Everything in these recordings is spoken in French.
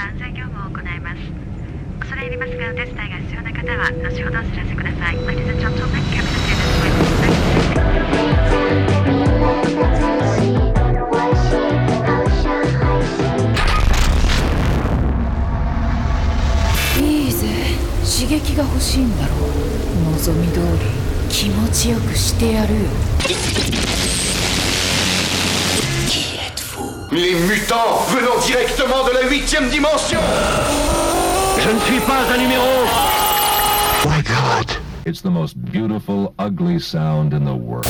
は安全業務を行います。恐れ入りますがお手伝いが必要な方は後ほどお知らせください。Ladies and gentlemen, cabin attendants いいぜ刺激が欲しいんだろう望み通り気持ちよくしてやるよ Les mutants venant directement de la huitième dimension. Je ne suis pas un numéro. My God It's the most beautiful, ugly sound in the world.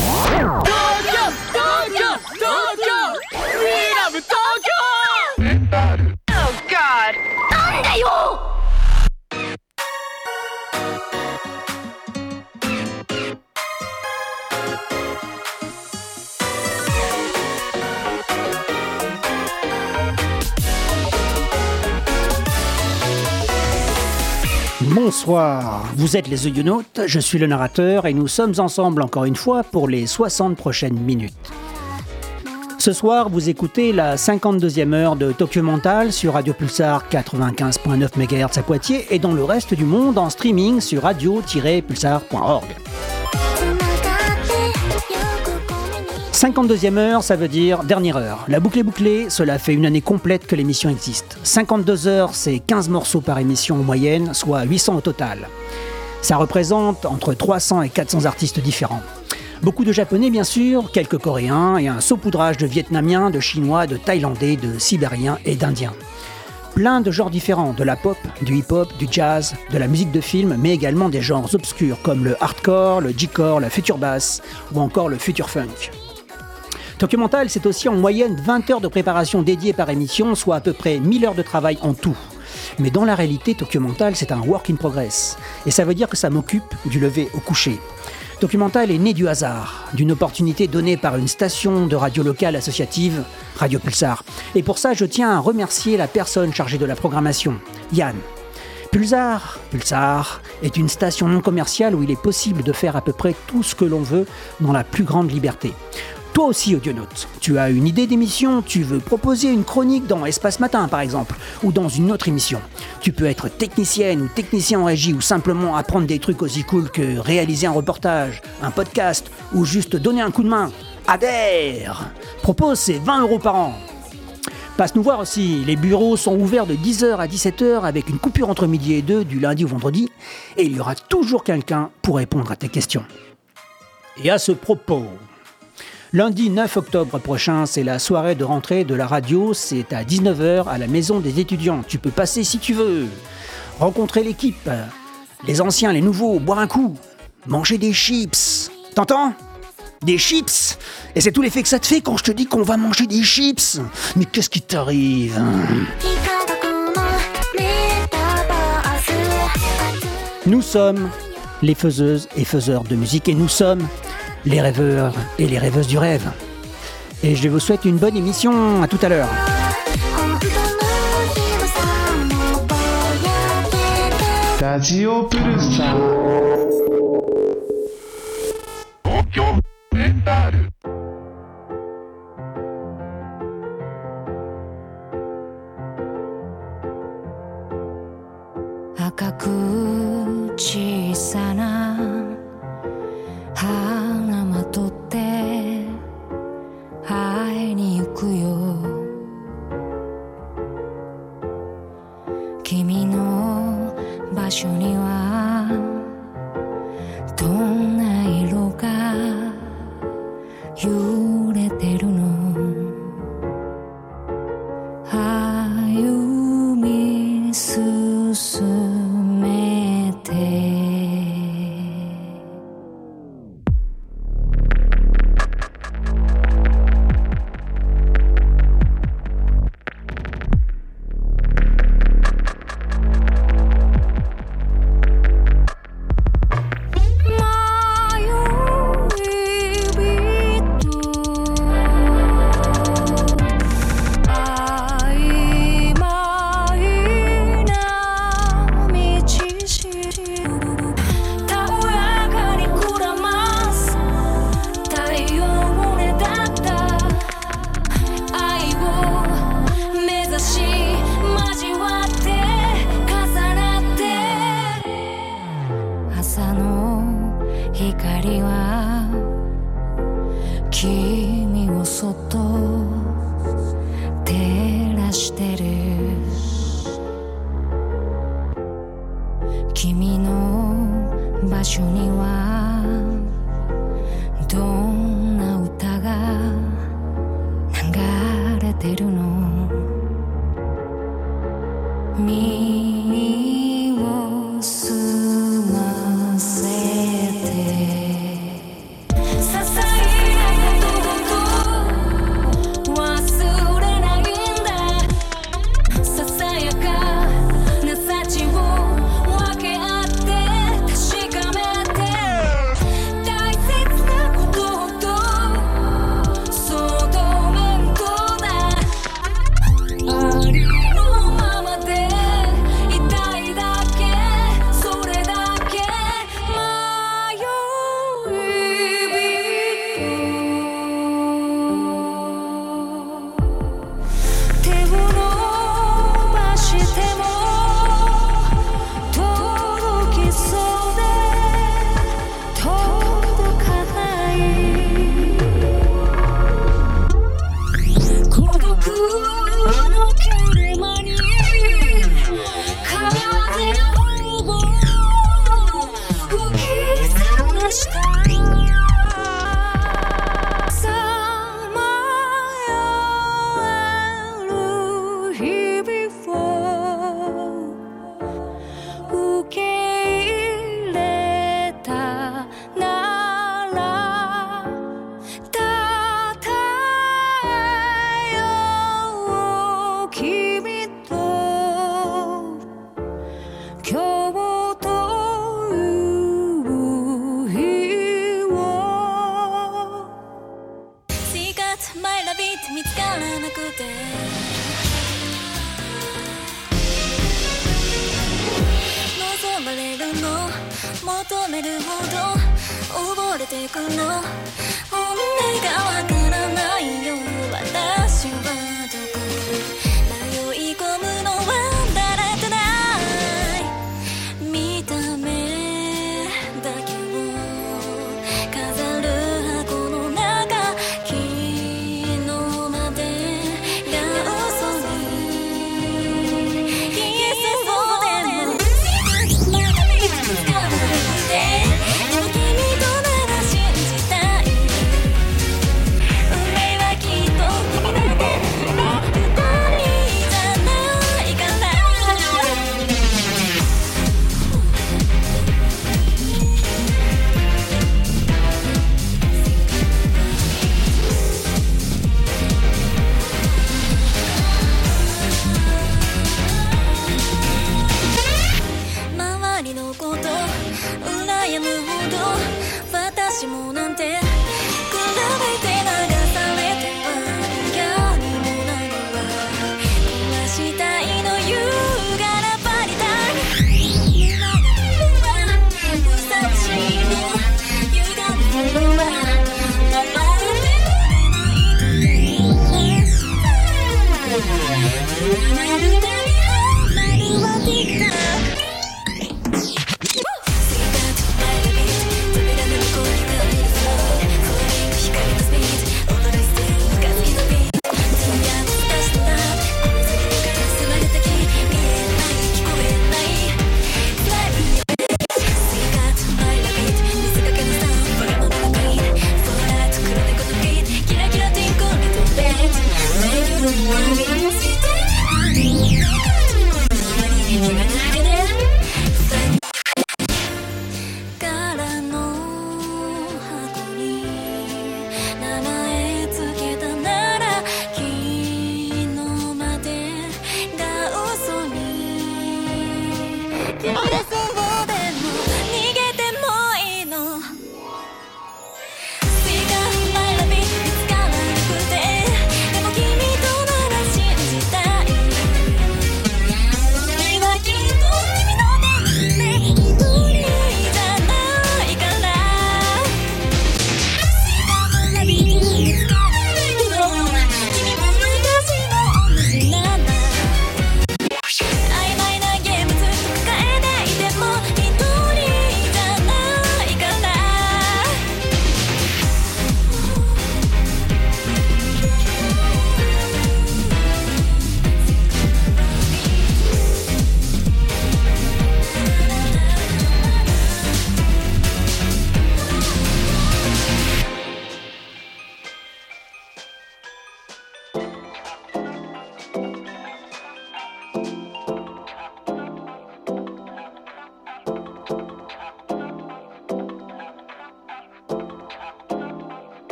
Bonsoir, vous êtes les Eudionautes, je suis le narrateur et nous sommes ensemble encore une fois pour les 60 prochaines minutes. Ce soir, vous écoutez la 52e heure de Tokyo Mental sur Radio Pulsar 95.9 MHz à Poitiers et dans le reste du monde en streaming sur radio-pulsar.org. 52e heure, ça veut dire dernière heure. La boucle est bouclée, cela fait une année complète que l'émission existe. 52 heures, c'est 15 morceaux par émission en moyenne, soit 800 au total. Ça représente entre 300 et 400 artistes différents. Beaucoup de japonais bien sûr, quelques coréens et un saupoudrage de vietnamiens, de chinois, de thaïlandais, de sibériens et d'indiens. Plein de genres différents, de la pop, du hip-hop, du jazz, de la musique de film, mais également des genres obscurs comme le hardcore, le G-core, la future bass ou encore le future funk. Tokyo Mental, c'est aussi en moyenne 20 heures de préparation dédiées par émission, soit à peu près 1000 heures de travail en tout. Mais dans la réalité, Tokyo Mental, c'est un work in progress. Et ça veut dire que ça m'occupe du lever au coucher. Tokyo Mental est né du hasard, d'une opportunité donnée par une station de radio locale associative, Radio Pulsar. Et pour ça, je tiens à remercier la personne chargée de la programmation, Yann. Pulsar, Pulsar est une station non commerciale où il est possible de faire à peu près tout ce que l'on veut dans la plus grande liberté. Toi aussi, audionaute, tu as une idée d'émission, tu veux proposer une chronique dans Espace Matin par exemple, ou dans une autre émission. Tu peux être technicienne ou technicien en régie ou simplement apprendre des trucs aussi cool que réaliser un reportage, un podcast ou juste donner un coup de main. Adhère Propose, c'est 20 euros par an. Passe nous voir aussi, les bureaux sont ouverts de 10h à 17h avec une coupure entre midi et 2 du lundi au vendredi et il y aura toujours quelqu'un pour répondre à tes questions. Et à ce propos, Lundi 9 octobre prochain, c'est la soirée de rentrée de la radio. C'est à 19h à la maison des étudiants. Tu peux passer si tu veux. Rencontrer l'équipe. Les anciens, les nouveaux, boire un coup. Manger des chips. T'entends? Des chips? Et c'est tout l'effet que ça te fait quand je te dis qu'on va manger des chips. Mais qu'est-ce qui t'arrive? Nous sommes les faiseuses et faiseurs de musique et nous sommes les rêveurs et les rêveuses du rêve. Et je vous souhaite une bonne émission. À tout à l'heure. ラジオプルサー赤く小さな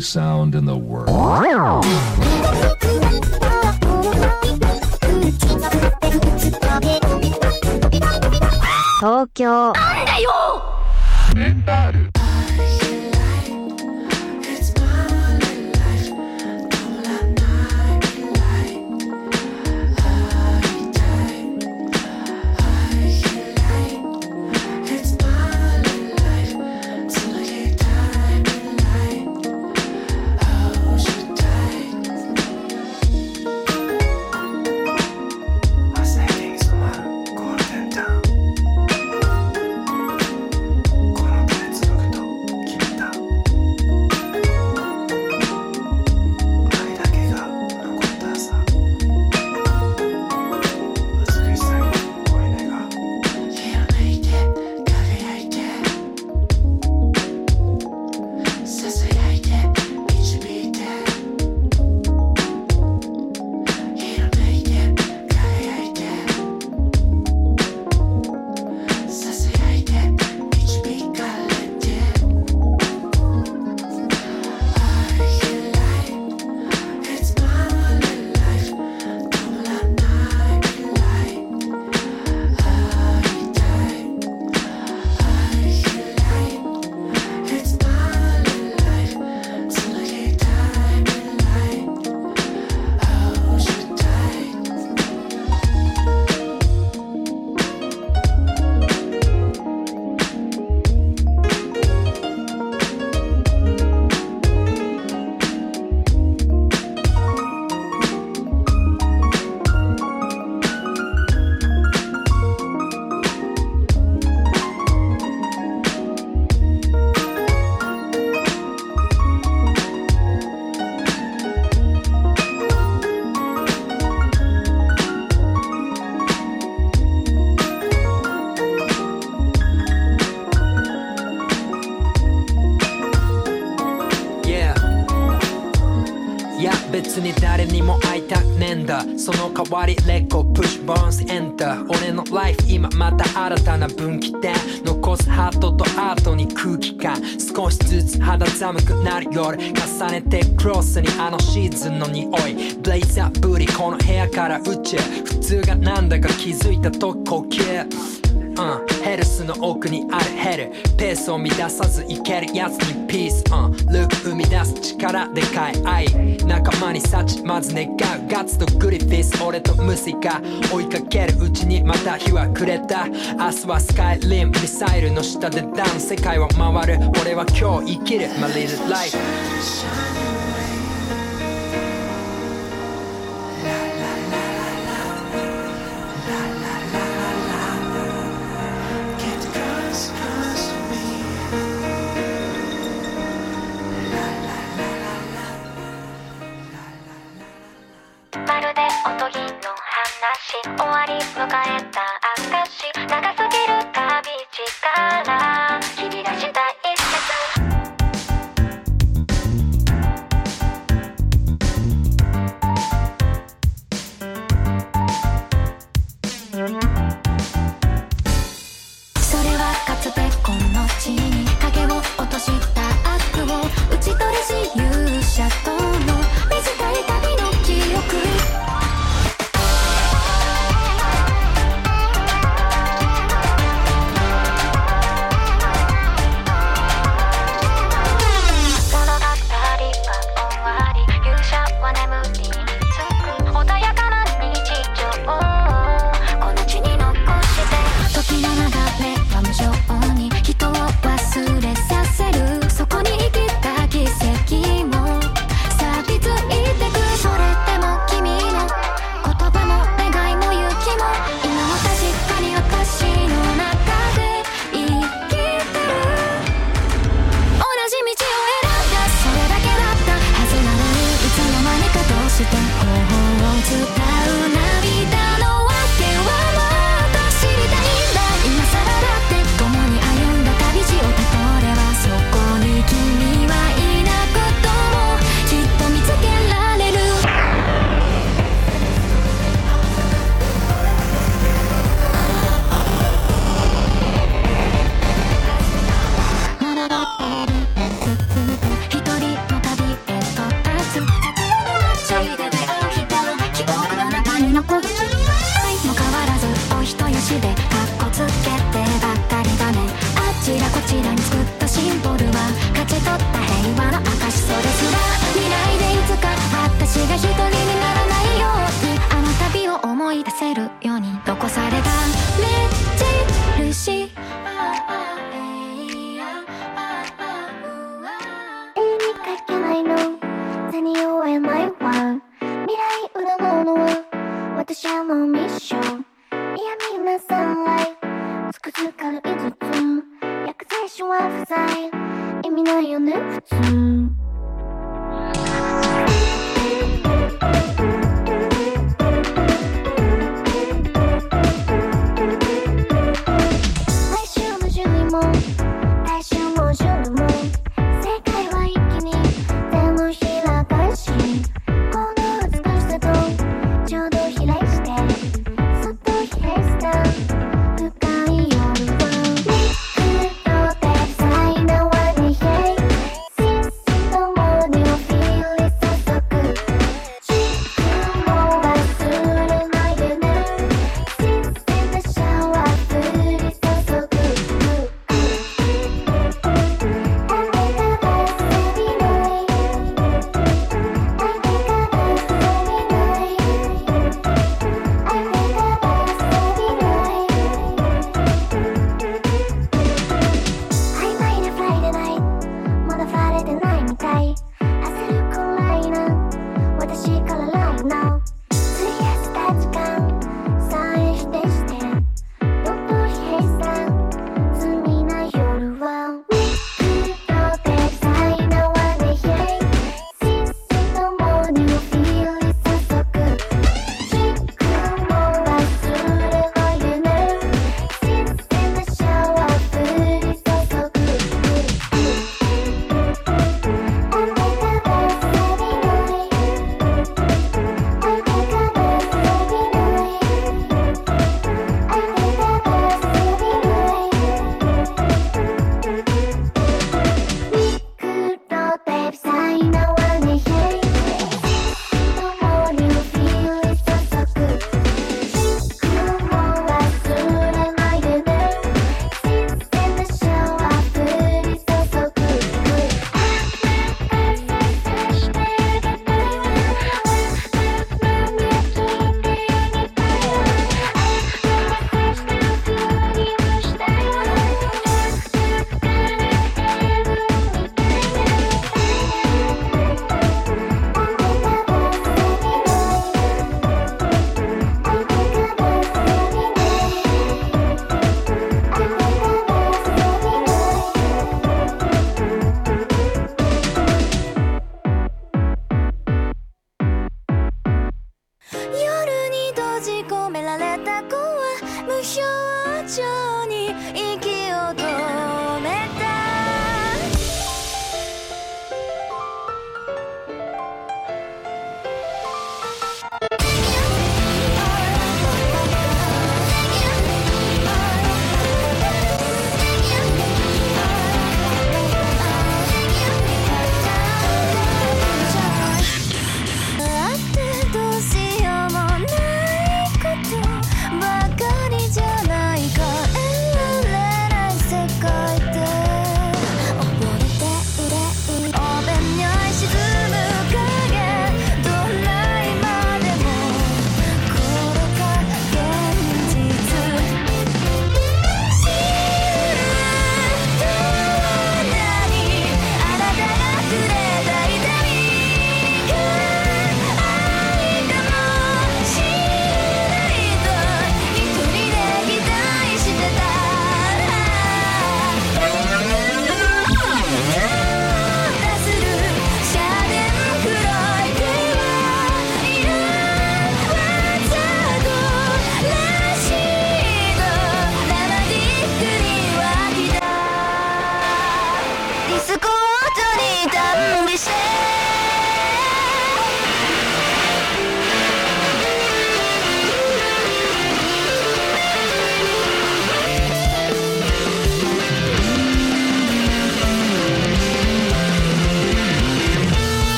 Sound in the world. 夜重ねてクロスにあのシーズンの匂い。ブレイザーブリこの部屋から宇宙。普通がなんだか気づいたと呼吸うん、ヘルスの奥にあるヘル。ペースを乱さずいけるやつにピース、うん、ルーク生み出す力でかい。愛仲間に幸まず願カツとグリフィス俺とムシが追いかけるうちにまた日は暮れた。明日はスカイリムミサイルの下でダウン世界は回る。俺は今日生きる。マリルライフ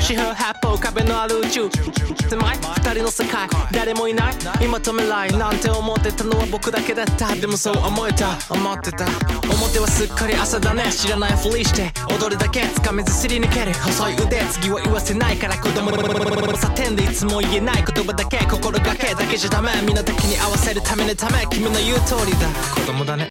四方八方壁のある宇宙。狭い二人の世界。誰もいない。今止めない。なんて思ってたのは僕だけだった。でもそう思えた。思ってた。表はすっかり朝だね。知らない。ふりして。踊るだけ。つかめずすり抜ける。細い腕。次は言わせないから。子供のさてんでいつも言えない言葉だけ心がけだけじゃダメ身の丈に合わせるためのため君の言う通りだ子供だね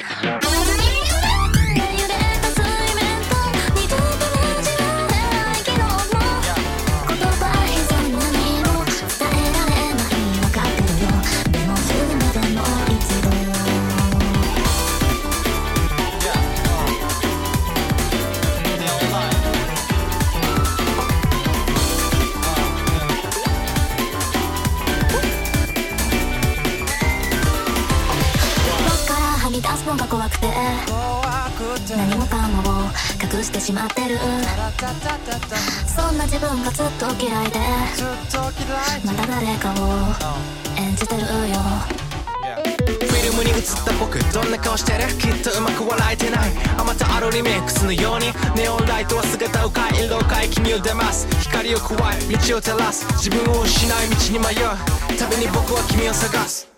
何もかもを隠してしまってる。そんな自分がずっと嫌いでまた誰かを演じてるよ。フィルムに映った僕どんな顔してる？きっとうまく笑えてない。あまたあるリミックスのようにネオンライトは姿を変え色を変え君を出ます。光を加え道を照らす。自分を失い道に迷う。旅に僕は君を探す。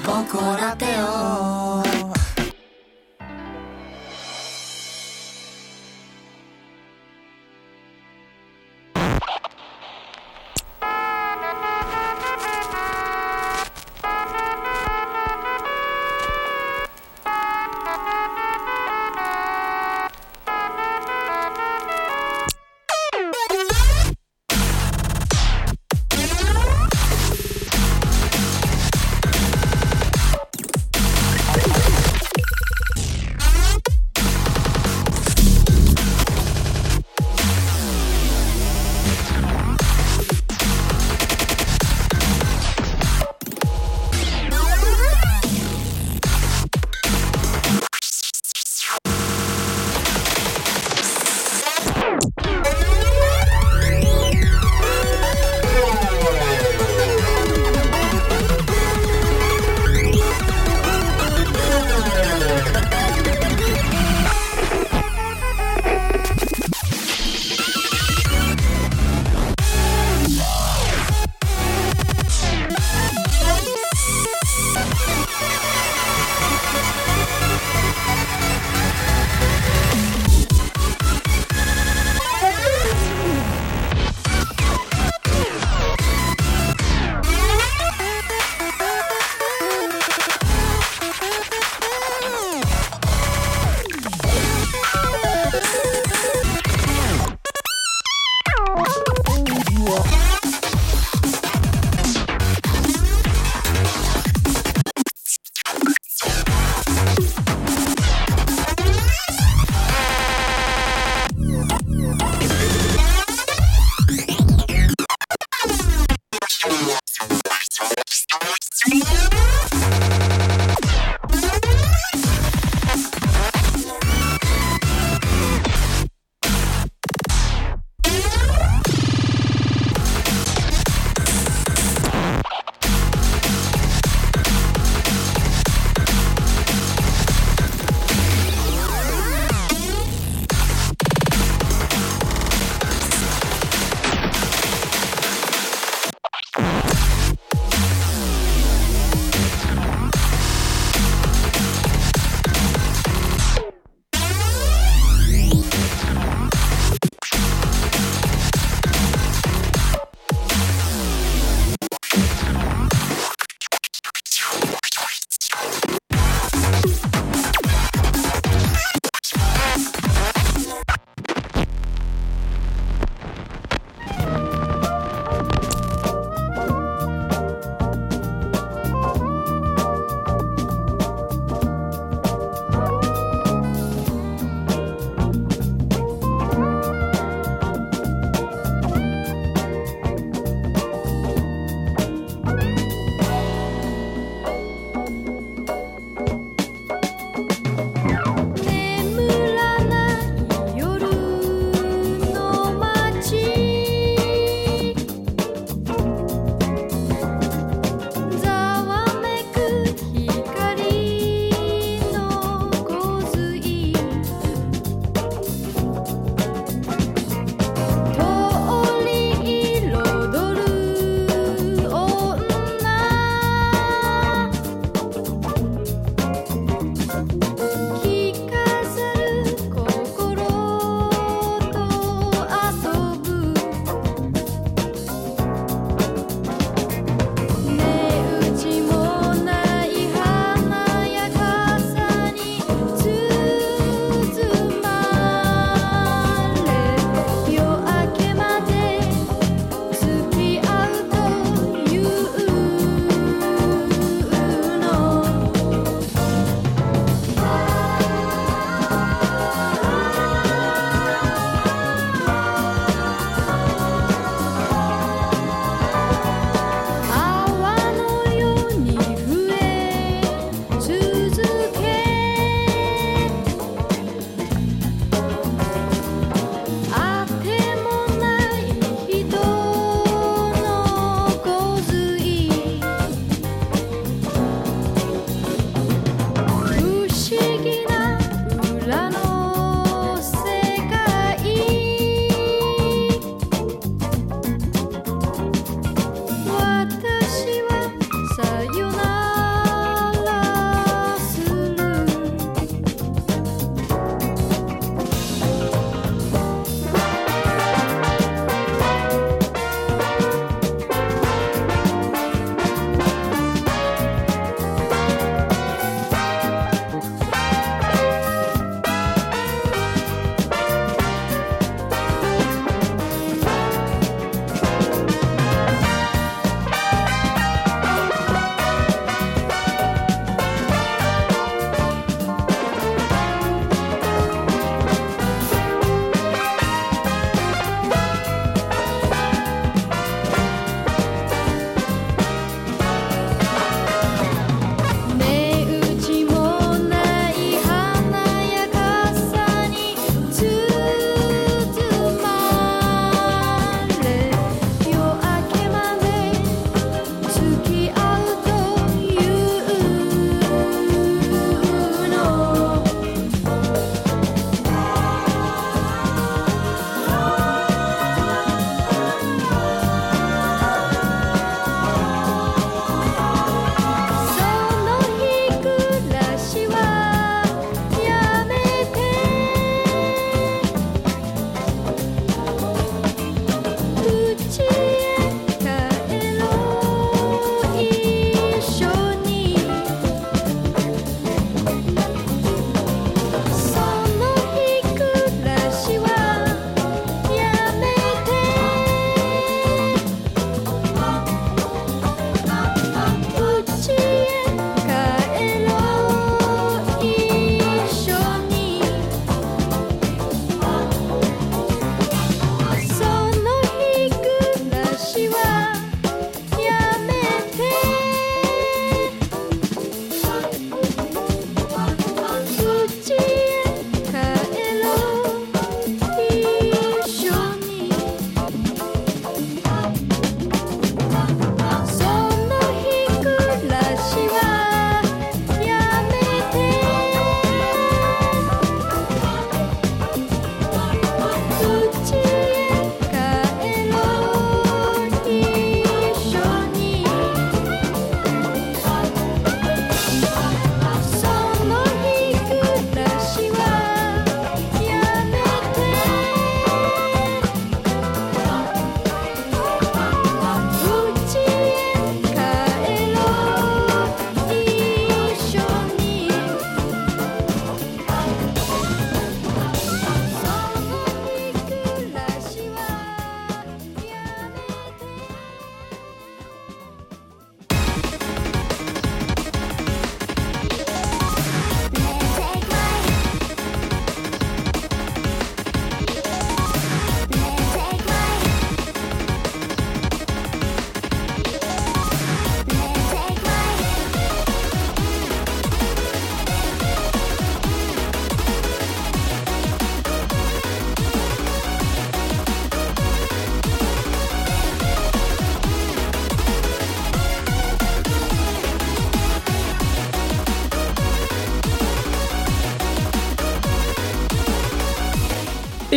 僕をラテを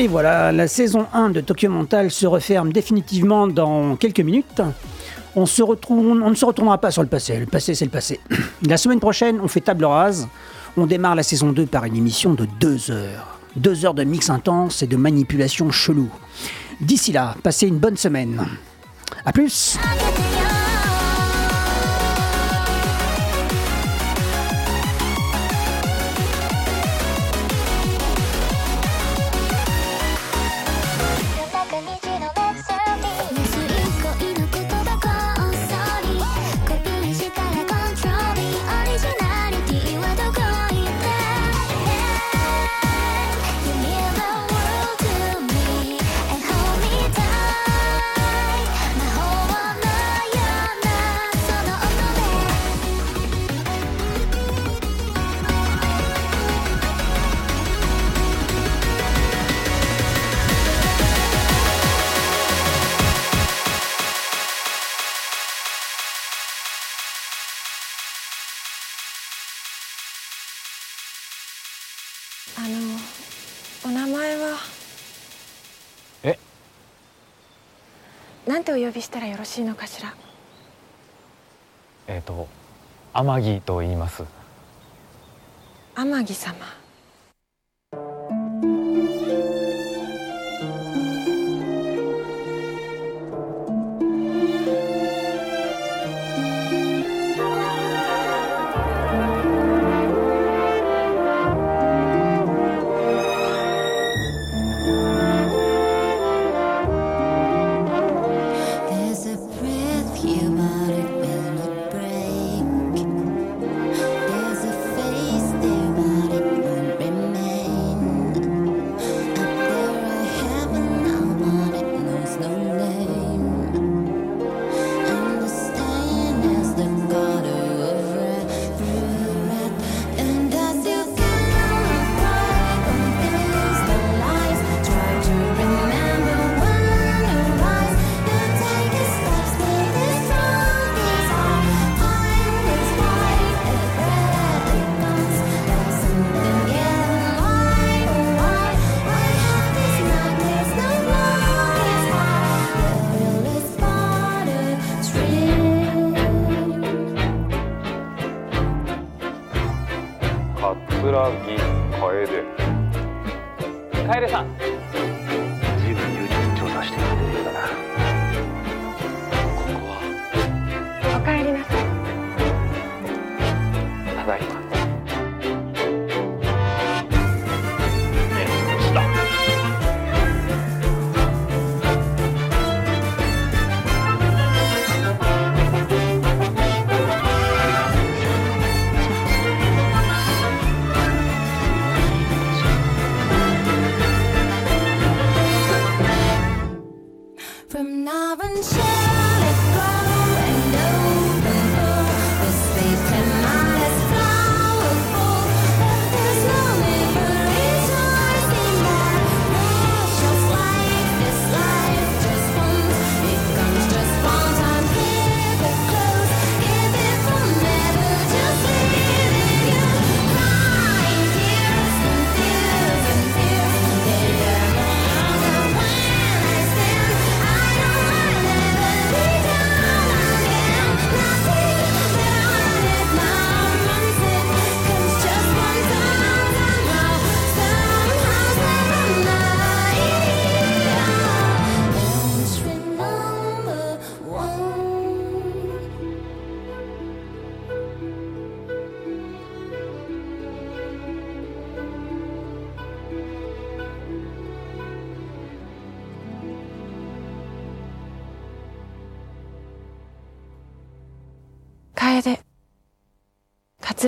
Et voilà, la saison 1 de Tokyo Mental se referme définitivement dans quelques minutes. On, ne se retournera pas sur le passé. Le passé, c'est le passé. La semaine prochaine, on fait table rase. On démarre la saison 2 par une émission de 2 heures. 2 heures de mix intense et de manipulation chelou. D'ici là, passez une bonne semaine. A plus なんてお呼びしたらよろしいのかしら？えっ、と天城と言います。天城様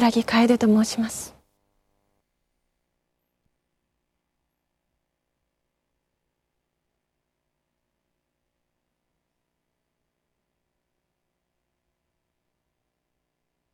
楓桂木楓と申します。